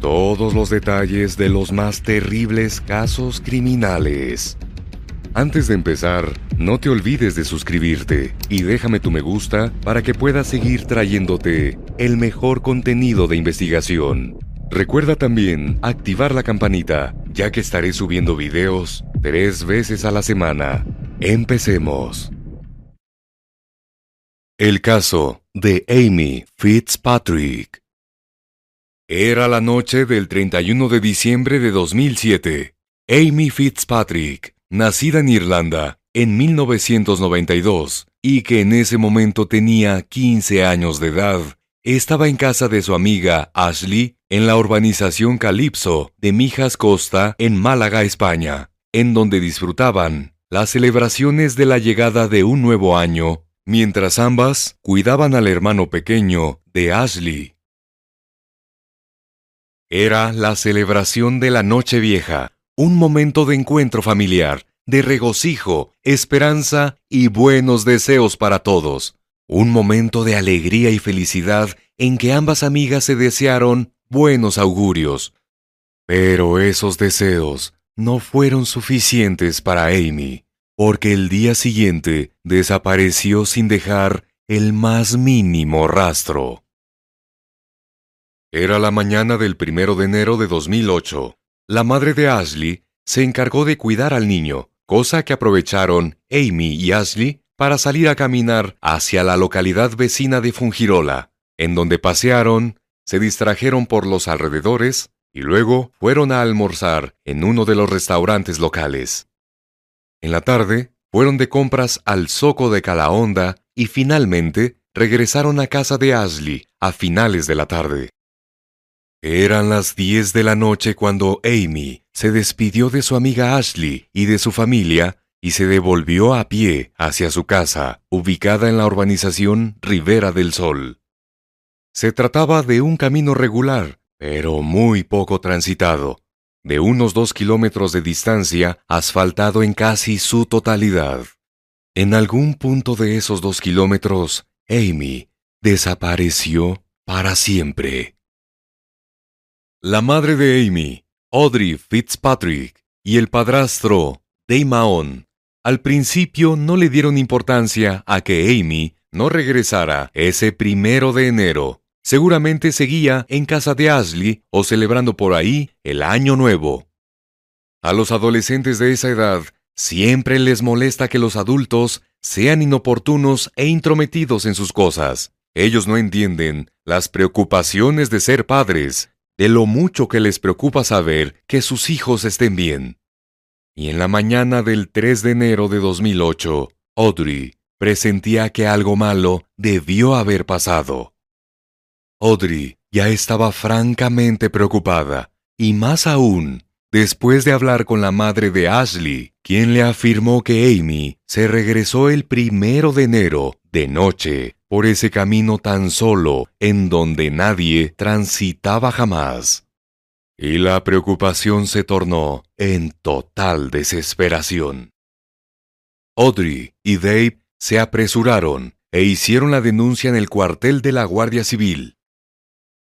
todos los detalles de los más terribles casos criminales. Antes de empezar, no te olvides de suscribirte y déjame tu me gusta para que pueda seguir trayéndote el mejor contenido de investigación. Recuerda también activar la campanita, ya que estaré subiendo videos tres veces a la semana. Empecemos. El caso de Amy Fitzpatrick. Era la noche del 31 de diciembre de 2007. Amy Fitzpatrick, nacida en Irlanda en 1992 y que en ese momento tenía 15 años de edad, estaba en casa de su amiga Ashley en la urbanización Calypso de Mijas Costa en Málaga, España, en donde disfrutaban las celebraciones de la llegada de un nuevo año, mientras ambas cuidaban al hermano pequeño de Ashley. Era la celebración de la Noche Vieja, un momento de encuentro familiar, de regocijo, esperanza y buenos deseos para todos. Un momento de alegría y felicidad en que ambas amigas se desearon buenos augurios. Pero esos deseos no fueron suficientes para Amy, porque el día siguiente desapareció sin dejar el más mínimo rastro. Era la mañana del primero de enero de 2008. La madre de Ashley se encargó de cuidar al niño, cosa que aprovecharon Amy y Ashley para salir a caminar hacia la localidad vecina de Fungirola, en donde pasearon, se distrajeron por los alrededores y luego fueron a almorzar en uno de los restaurantes locales. En la tarde, fueron de compras al Zoco de Calahonda y finalmente regresaron a casa de Ashley a finales de la tarde. Eran las 10 de la noche cuando Amy se despidió de su amiga Ashley y de su familia y se devolvió a pie hacia su casa, ubicada en la urbanización Rivera del Sol. Se trataba de un camino regular, pero muy poco transitado, de unos dos kilómetros de distancia, asfaltado en casi su totalidad. En algún punto de esos dos kilómetros, Amy desapareció para siempre. La madre de Amy, Audrey Fitzpatrick, y el padrastro, Dave Mahon, al principio no le dieron importancia a que Amy no regresara ese primero de enero. Seguramente seguía en casa de Ashley o celebrando por ahí el año nuevo. A los adolescentes de esa edad siempre les molesta que los adultos sean inoportunos e intrometidos en sus cosas. Ellos no entienden las preocupaciones de ser padres de lo mucho que les preocupa saber que sus hijos estén bien. Y en la mañana del 3 de enero de 2008, Audrey presentía que algo malo debió haber pasado. Audrey ya estaba francamente preocupada, y más aún, después de hablar con la madre de Ashley, quien le afirmó que Amy se regresó el primero de enero, de noche, por ese camino tan solo en donde nadie transitaba jamás. Y la preocupación se tornó en total desesperación. Audrey y Dave se apresuraron e hicieron la denuncia en el cuartel de la Guardia Civil.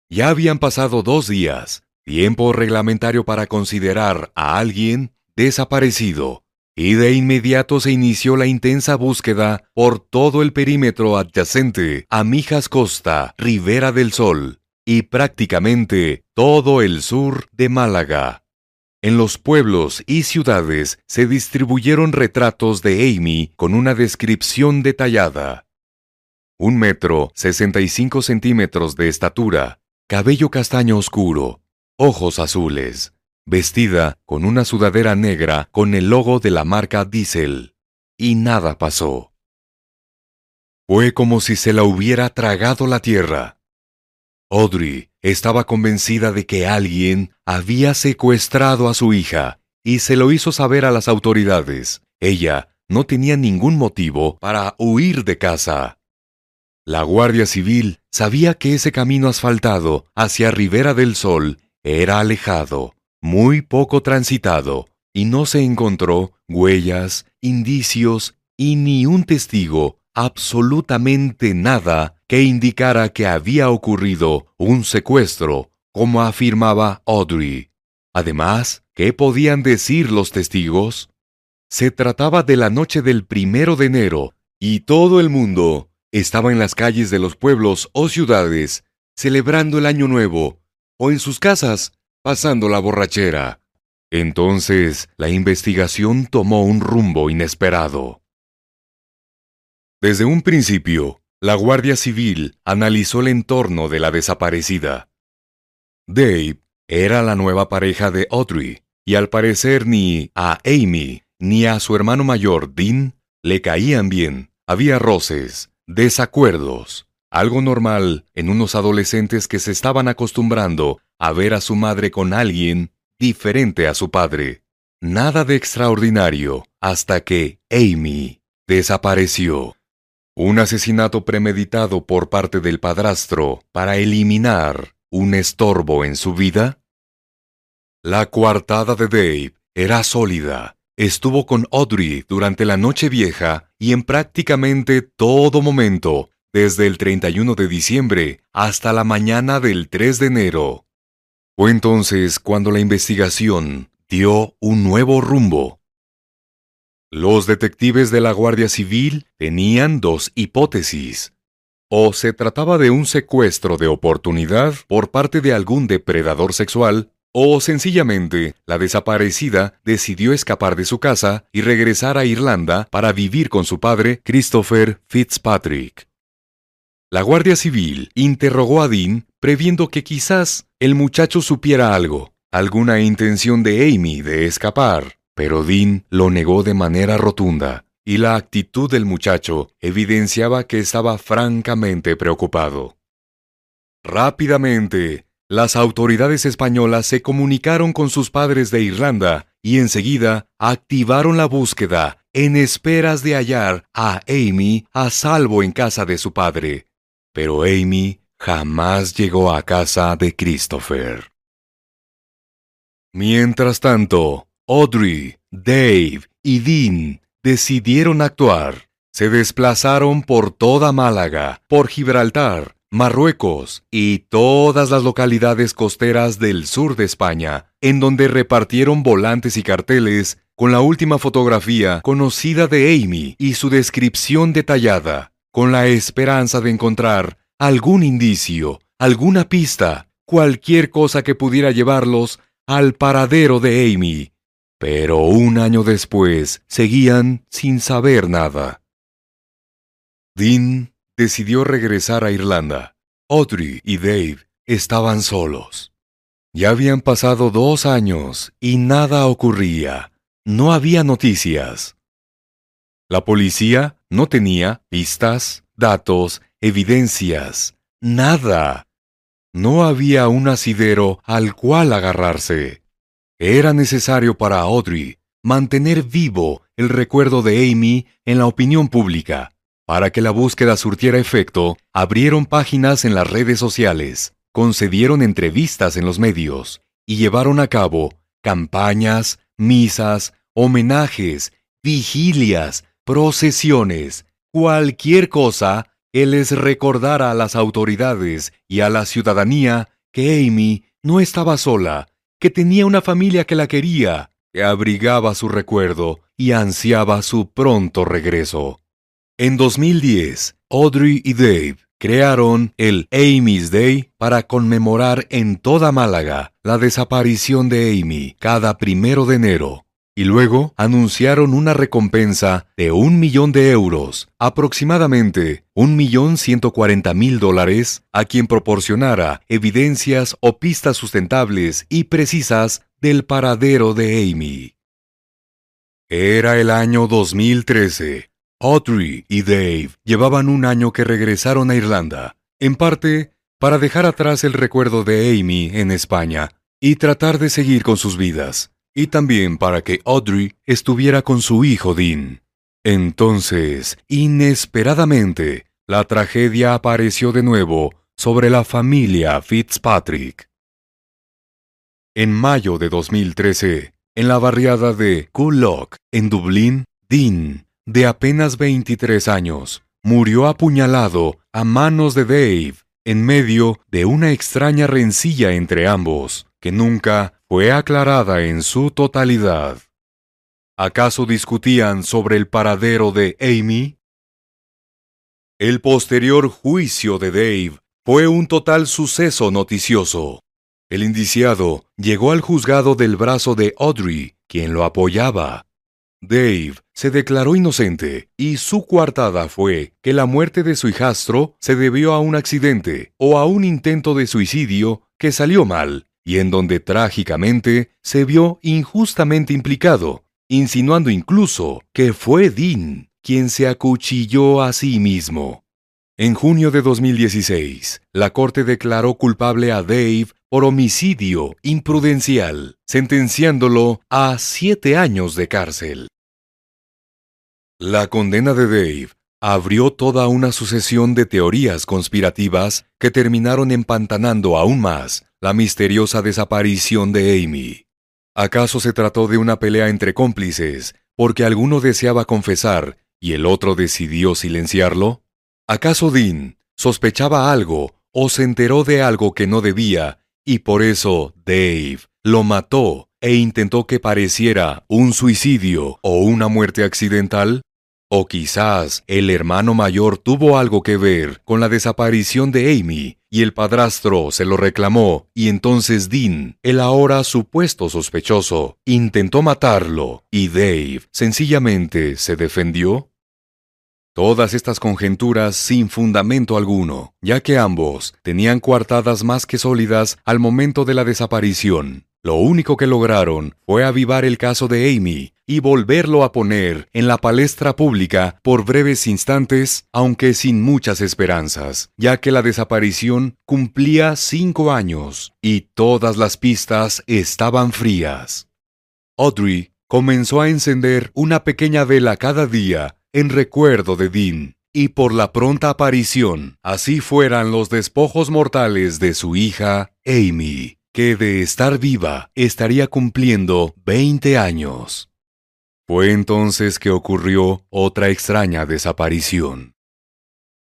Ya habían pasado dos días, tiempo reglamentario para considerar a alguien desaparecido, y de inmediato se inició la intensa búsqueda por todo el perímetro adyacente a Mijas Costa, Rivera del Sol, y prácticamente todo el sur de Málaga. En los pueblos y ciudades se distribuyeron retratos de Amy con una descripción detallada. Un metro, 65 centímetros de estatura, cabello castaño oscuro, ojos azules, vestida con una sudadera negra con el logo de la marca Diesel. Y nada pasó. Fue como si se la hubiera tragado la tierra. Audrey estaba convencida de que alguien había secuestrado a su hija y se lo hizo saber a las autoridades. Ella no tenía ningún motivo para huir de casa. La Guardia Civil sabía que ese camino asfaltado hacia Ribera del Sol era alejado, muy poco transitado, y no se encontró huellas, indicios y ni un testigo absolutamente nada que indicara que había ocurrido un secuestro, como afirmaba Audrey. Además, ¿qué podían decir los testigos? Se trataba de la noche del primero de enero, y todo el mundo estaba en las calles de los pueblos o ciudades, celebrando el año nuevo, o en sus casas, pasando la borrachera. Entonces, la investigación tomó un rumbo inesperado. Desde un principio, la Guardia Civil analizó el entorno de la desaparecida. Dave era la nueva pareja de Audrey, y al parecer ni a Amy ni a su hermano mayor Dean le caían bien. Había roces, desacuerdos, algo normal en unos adolescentes que se estaban acostumbrando a ver a su madre con alguien diferente a su padre. Nada de extraordinario hasta que Amy desapareció. Un asesinato premeditado por parte del padrastro para eliminar un estorbo en su vida? La coartada de Dave era sólida. Estuvo con Audrey durante la noche vieja y en prácticamente todo momento, desde el 31 de diciembre hasta la mañana del 3 de enero. Fue entonces cuando la investigación dio un nuevo rumbo. Los detectives de la Guardia Civil tenían dos hipótesis. O se trataba de un secuestro de oportunidad por parte de algún depredador sexual, o sencillamente la desaparecida decidió escapar de su casa y regresar a Irlanda para vivir con su padre, Christopher Fitzpatrick. La Guardia Civil interrogó a Dean previendo que quizás el muchacho supiera algo, alguna intención de Amy de escapar. Pero Dean lo negó de manera rotunda, y la actitud del muchacho evidenciaba que estaba francamente preocupado. Rápidamente, las autoridades españolas se comunicaron con sus padres de Irlanda y enseguida activaron la búsqueda en esperas de hallar a Amy a salvo en casa de su padre. Pero Amy jamás llegó a casa de Christopher. Mientras tanto, Audrey, Dave y Dean decidieron actuar. Se desplazaron por toda Málaga, por Gibraltar, Marruecos y todas las localidades costeras del sur de España, en donde repartieron volantes y carteles con la última fotografía conocida de Amy y su descripción detallada, con la esperanza de encontrar algún indicio, alguna pista, cualquier cosa que pudiera llevarlos al paradero de Amy pero un año después seguían sin saber nada. Dean decidió regresar a Irlanda. Audrey y Dave estaban solos. Ya habían pasado dos años y nada ocurría. No había noticias. La policía no tenía pistas, datos, evidencias, nada. No había un asidero al cual agarrarse. Era necesario para Audrey mantener vivo el recuerdo de Amy en la opinión pública. Para que la búsqueda surtiera efecto, abrieron páginas en las redes sociales, concedieron entrevistas en los medios y llevaron a cabo campañas, misas, homenajes, vigilias, procesiones, cualquier cosa que les recordara a las autoridades y a la ciudadanía que Amy no estaba sola que tenía una familia que la quería, que abrigaba su recuerdo y ansiaba su pronto regreso. En 2010, Audrey y Dave crearon el Amy's Day para conmemorar en toda Málaga la desaparición de Amy cada primero de enero. Y luego anunciaron una recompensa de un millón de euros, aproximadamente un millón ciento cuarenta mil dólares, a quien proporcionara evidencias o pistas sustentables y precisas del paradero de Amy. Era el año 2013 Audrey y Dave llevaban un año que regresaron a Irlanda, en parte para dejar atrás el recuerdo de Amy en España y tratar de seguir con sus vidas, y también para que Audrey estuviera con su hijo Dean. Entonces, inesperadamente, la tragedia apareció de nuevo sobre la familia Fitzpatrick. En mayo de 2013, en la barriada de Coolock, en Dublín, Dean de apenas 23 años, murió apuñalado a manos de Dave en medio de una extraña rencilla entre ambos, que nunca fue aclarada en su totalidad. ¿Acaso discutían sobre el paradero de Amy? El posterior juicio de Dave fue un total suceso noticioso. El indiciado llegó al juzgado del brazo de Audrey, quien lo apoyaba, Dave se declaró inocente y su coartada fue que la muerte de su hijastro se debió a un accidente o a un intento de suicidio que salió mal y en donde trágicamente se vio injustamente implicado, insinuando incluso que fue Dean quien se acuchilló a sí mismo. En junio de 2016, la Corte declaró culpable a Dave por homicidio imprudencial, sentenciándolo a siete años de cárcel. La condena de Dave abrió toda una sucesión de teorías conspirativas que terminaron empantanando aún más la misteriosa desaparición de Amy. ¿Acaso se trató de una pelea entre cómplices porque alguno deseaba confesar y el otro decidió silenciarlo? ¿Acaso Dean sospechaba algo o se enteró de algo que no debía y por eso Dave lo mató e intentó que pareciera un suicidio o una muerte accidental? ¿O quizás el hermano mayor tuvo algo que ver con la desaparición de Amy y el padrastro se lo reclamó y entonces Dean, el ahora supuesto sospechoso, intentó matarlo y Dave sencillamente se defendió? Todas estas conjeturas sin fundamento alguno, ya que ambos tenían coartadas más que sólidas al momento de la desaparición. Lo único que lograron fue avivar el caso de Amy y volverlo a poner en la palestra pública por breves instantes, aunque sin muchas esperanzas, ya que la desaparición cumplía cinco años y todas las pistas estaban frías. Audrey comenzó a encender una pequeña vela cada día en recuerdo de Dean, y por la pronta aparición, así fueran los despojos mortales de su hija, Amy, que de estar viva estaría cumpliendo 20 años. Fue entonces que ocurrió otra extraña desaparición.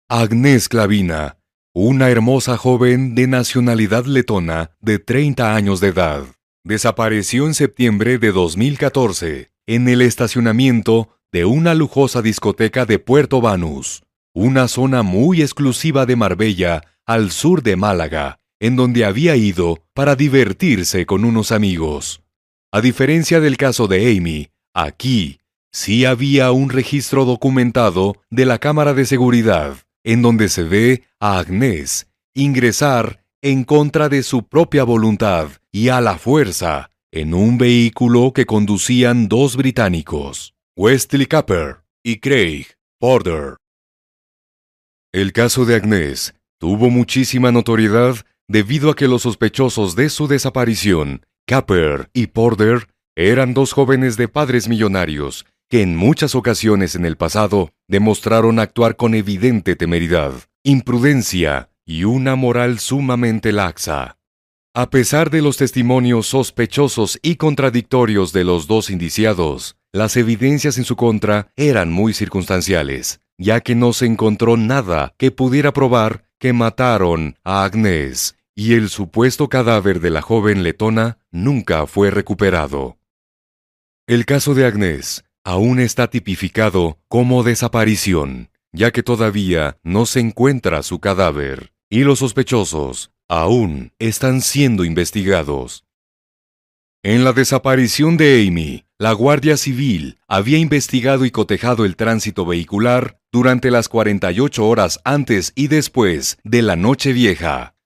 Agnes Clavina, una hermosa joven de nacionalidad letona de 30 años de edad, desapareció en septiembre de 2014 en el estacionamiento de una lujosa discoteca de Puerto Banús, una zona muy exclusiva de Marbella, al sur de Málaga, en donde había ido para divertirse con unos amigos. A diferencia del caso de Amy, aquí sí había un registro documentado de la cámara de seguridad, en donde se ve a Agnes ingresar en contra de su propia voluntad y a la fuerza en un vehículo que conducían dos británicos. Wesley Capper y Craig Porter. El caso de Agnes tuvo muchísima notoriedad debido a que los sospechosos de su desaparición, Capper y Porter, eran dos jóvenes de padres millonarios que en muchas ocasiones en el pasado demostraron actuar con evidente temeridad, imprudencia y una moral sumamente laxa. A pesar de los testimonios sospechosos y contradictorios de los dos indiciados, las evidencias en su contra eran muy circunstanciales, ya que no se encontró nada que pudiera probar que mataron a Agnes, y el supuesto cadáver de la joven letona nunca fue recuperado. El caso de Agnes aún está tipificado como desaparición, ya que todavía no se encuentra su cadáver, y los sospechosos aún están siendo investigados. En la desaparición de Amy, la Guardia Civil había investigado y cotejado el tránsito vehicular durante las 48 horas antes y después de la Noche Vieja.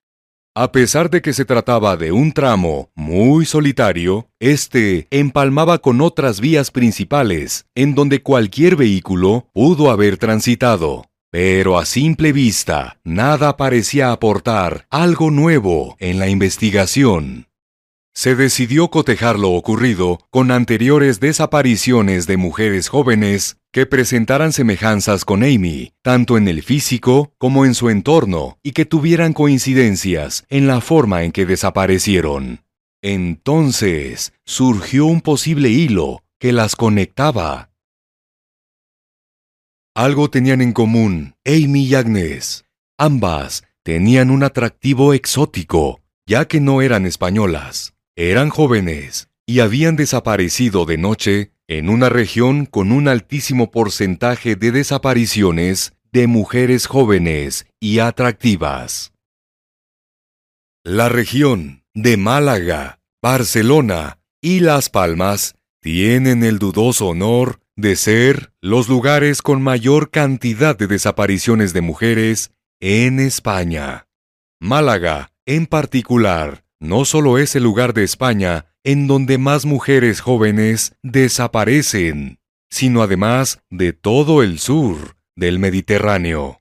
A pesar de que se trataba de un tramo muy solitario, este empalmaba con otras vías principales, en donde cualquier vehículo pudo haber transitado. Pero a simple vista, nada parecía aportar algo nuevo en la investigación. Se decidió cotejar lo ocurrido con anteriores desapariciones de mujeres jóvenes que presentaran semejanzas con Amy, tanto en el físico como en su entorno, y que tuvieran coincidencias en la forma en que desaparecieron. Entonces surgió un posible hilo que las conectaba. Algo tenían en común Amy y Agnes. Ambas tenían un atractivo exótico, ya que no eran españolas. Eran jóvenes y habían desaparecido de noche en una región con un altísimo porcentaje de desapariciones de mujeres jóvenes y atractivas. La región de Málaga, Barcelona y Las Palmas tienen el dudoso honor de ser los lugares con mayor cantidad de desapariciones de mujeres en España. Málaga, en particular, no solo es el lugar de España en donde más mujeres jóvenes desaparecen, sino además de todo el sur del Mediterráneo.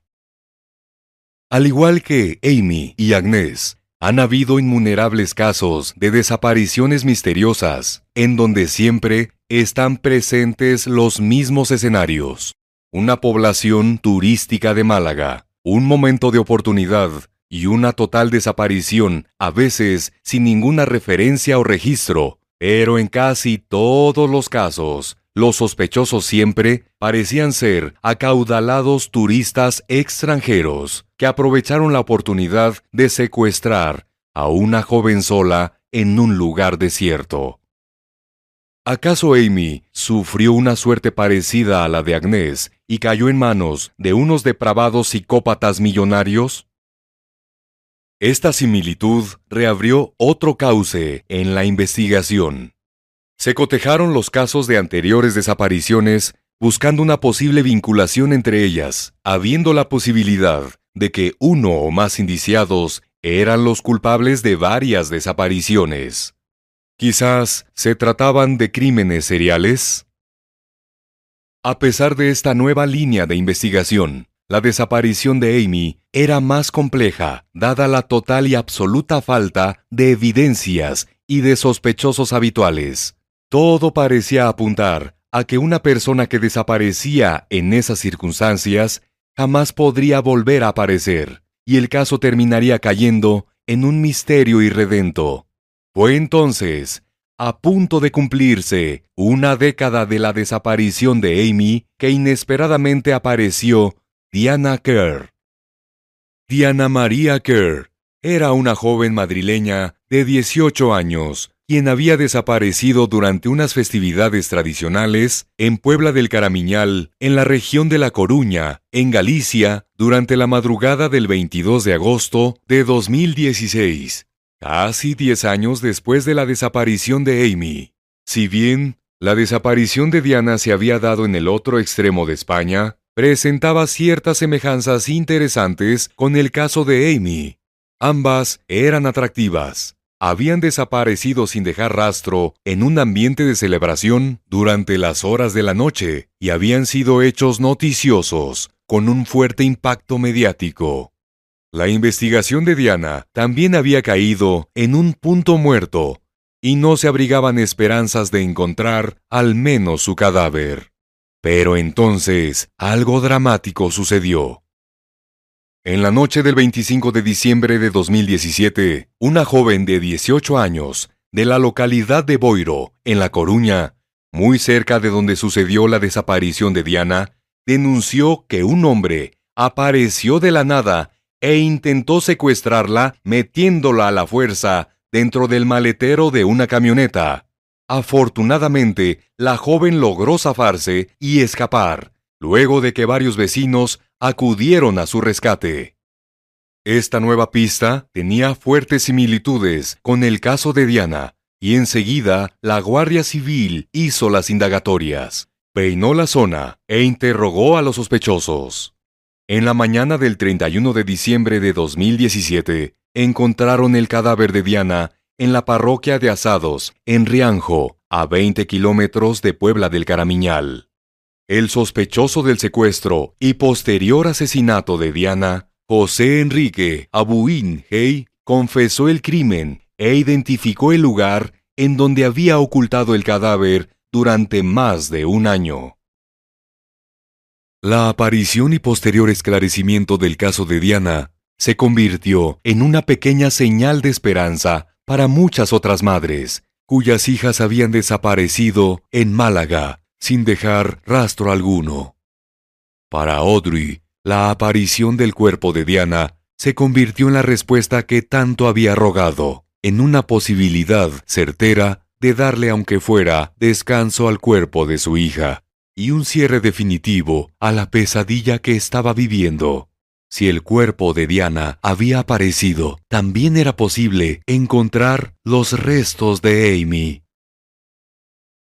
Al igual que Amy y Agnes, han habido innumerables casos de desapariciones misteriosas, en donde siempre están presentes los mismos escenarios. Una población turística de Málaga, un momento de oportunidad y una total desaparición, a veces sin ninguna referencia o registro, pero en casi todos los casos, los sospechosos siempre parecían ser acaudalados turistas extranjeros que aprovecharon la oportunidad de secuestrar a una joven sola en un lugar desierto. ¿Acaso Amy sufrió una suerte parecida a la de Agnès y cayó en manos de unos depravados psicópatas millonarios? Esta similitud reabrió otro cauce en la investigación. Se cotejaron los casos de anteriores desapariciones buscando una posible vinculación entre ellas, habiendo la posibilidad de que uno o más indiciados eran los culpables de varias desapariciones. Quizás se trataban de crímenes seriales. A pesar de esta nueva línea de investigación, la desaparición de Amy era más compleja, dada la total y absoluta falta de evidencias y de sospechosos habituales. Todo parecía apuntar a que una persona que desaparecía en esas circunstancias jamás podría volver a aparecer, y el caso terminaría cayendo en un misterio irredento. Fue entonces, a punto de cumplirse una década de la desaparición de Amy, que inesperadamente apareció Diana Kerr. Diana María Kerr era una joven madrileña de 18 años, quien había desaparecido durante unas festividades tradicionales en Puebla del Caramiñal, en la región de La Coruña, en Galicia, durante la madrugada del 22 de agosto de 2016, casi 10 años después de la desaparición de Amy. Si bien la desaparición de Diana se había dado en el otro extremo de España, presentaba ciertas semejanzas interesantes con el caso de Amy. Ambas eran atractivas. Habían desaparecido sin dejar rastro en un ambiente de celebración durante las horas de la noche y habían sido hechos noticiosos con un fuerte impacto mediático. La investigación de Diana también había caído en un punto muerto y no se abrigaban esperanzas de encontrar al menos su cadáver. Pero entonces algo dramático sucedió. En la noche del 25 de diciembre de 2017, una joven de 18 años, de la localidad de Boiro, en La Coruña, muy cerca de donde sucedió la desaparición de Diana, denunció que un hombre apareció de la nada e intentó secuestrarla metiéndola a la fuerza dentro del maletero de una camioneta. Afortunadamente, la joven logró zafarse y escapar, luego de que varios vecinos acudieron a su rescate. Esta nueva pista tenía fuertes similitudes con el caso de Diana, y enseguida la Guardia Civil hizo las indagatorias, peinó la zona e interrogó a los sospechosos. En la mañana del 31 de diciembre de 2017, encontraron el cadáver de Diana en la parroquia de Asados, en Rianjo, a 20 kilómetros de Puebla del Caramiñal. El sospechoso del secuestro y posterior asesinato de Diana, José Enrique Abuín Hey, confesó el crimen e identificó el lugar en donde había ocultado el cadáver durante más de un año. La aparición y posterior esclarecimiento del caso de Diana se convirtió en una pequeña señal de esperanza para muchas otras madres, cuyas hijas habían desaparecido en Málaga sin dejar rastro alguno. Para Audrey, la aparición del cuerpo de Diana se convirtió en la respuesta que tanto había rogado, en una posibilidad certera de darle aunque fuera descanso al cuerpo de su hija y un cierre definitivo a la pesadilla que estaba viviendo. Si el cuerpo de Diana había aparecido, también era posible encontrar los restos de Amy.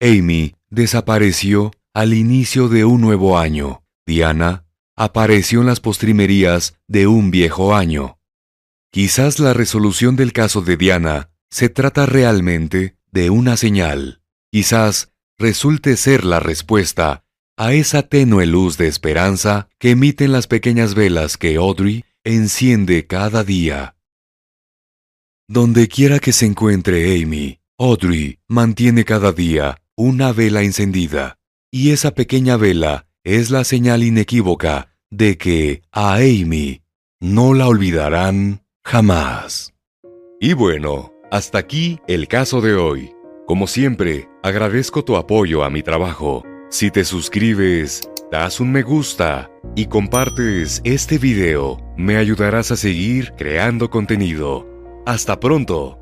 Amy desapareció al inicio de un nuevo año. Diana apareció en las postrimerías de un viejo año. Quizás la resolución del caso de Diana se trata realmente de una señal. Quizás resulte ser la respuesta a esa tenue luz de esperanza que emiten las pequeñas velas que Audrey enciende cada día. Donde quiera que se encuentre Amy, Audrey mantiene cada día una vela encendida, y esa pequeña vela es la señal inequívoca de que a Amy no la olvidarán jamás. Y bueno, hasta aquí el caso de hoy. Como siempre, agradezco tu apoyo a mi trabajo. Si te suscribes, das un me gusta y compartes este video, me ayudarás a seguir creando contenido. Hasta pronto.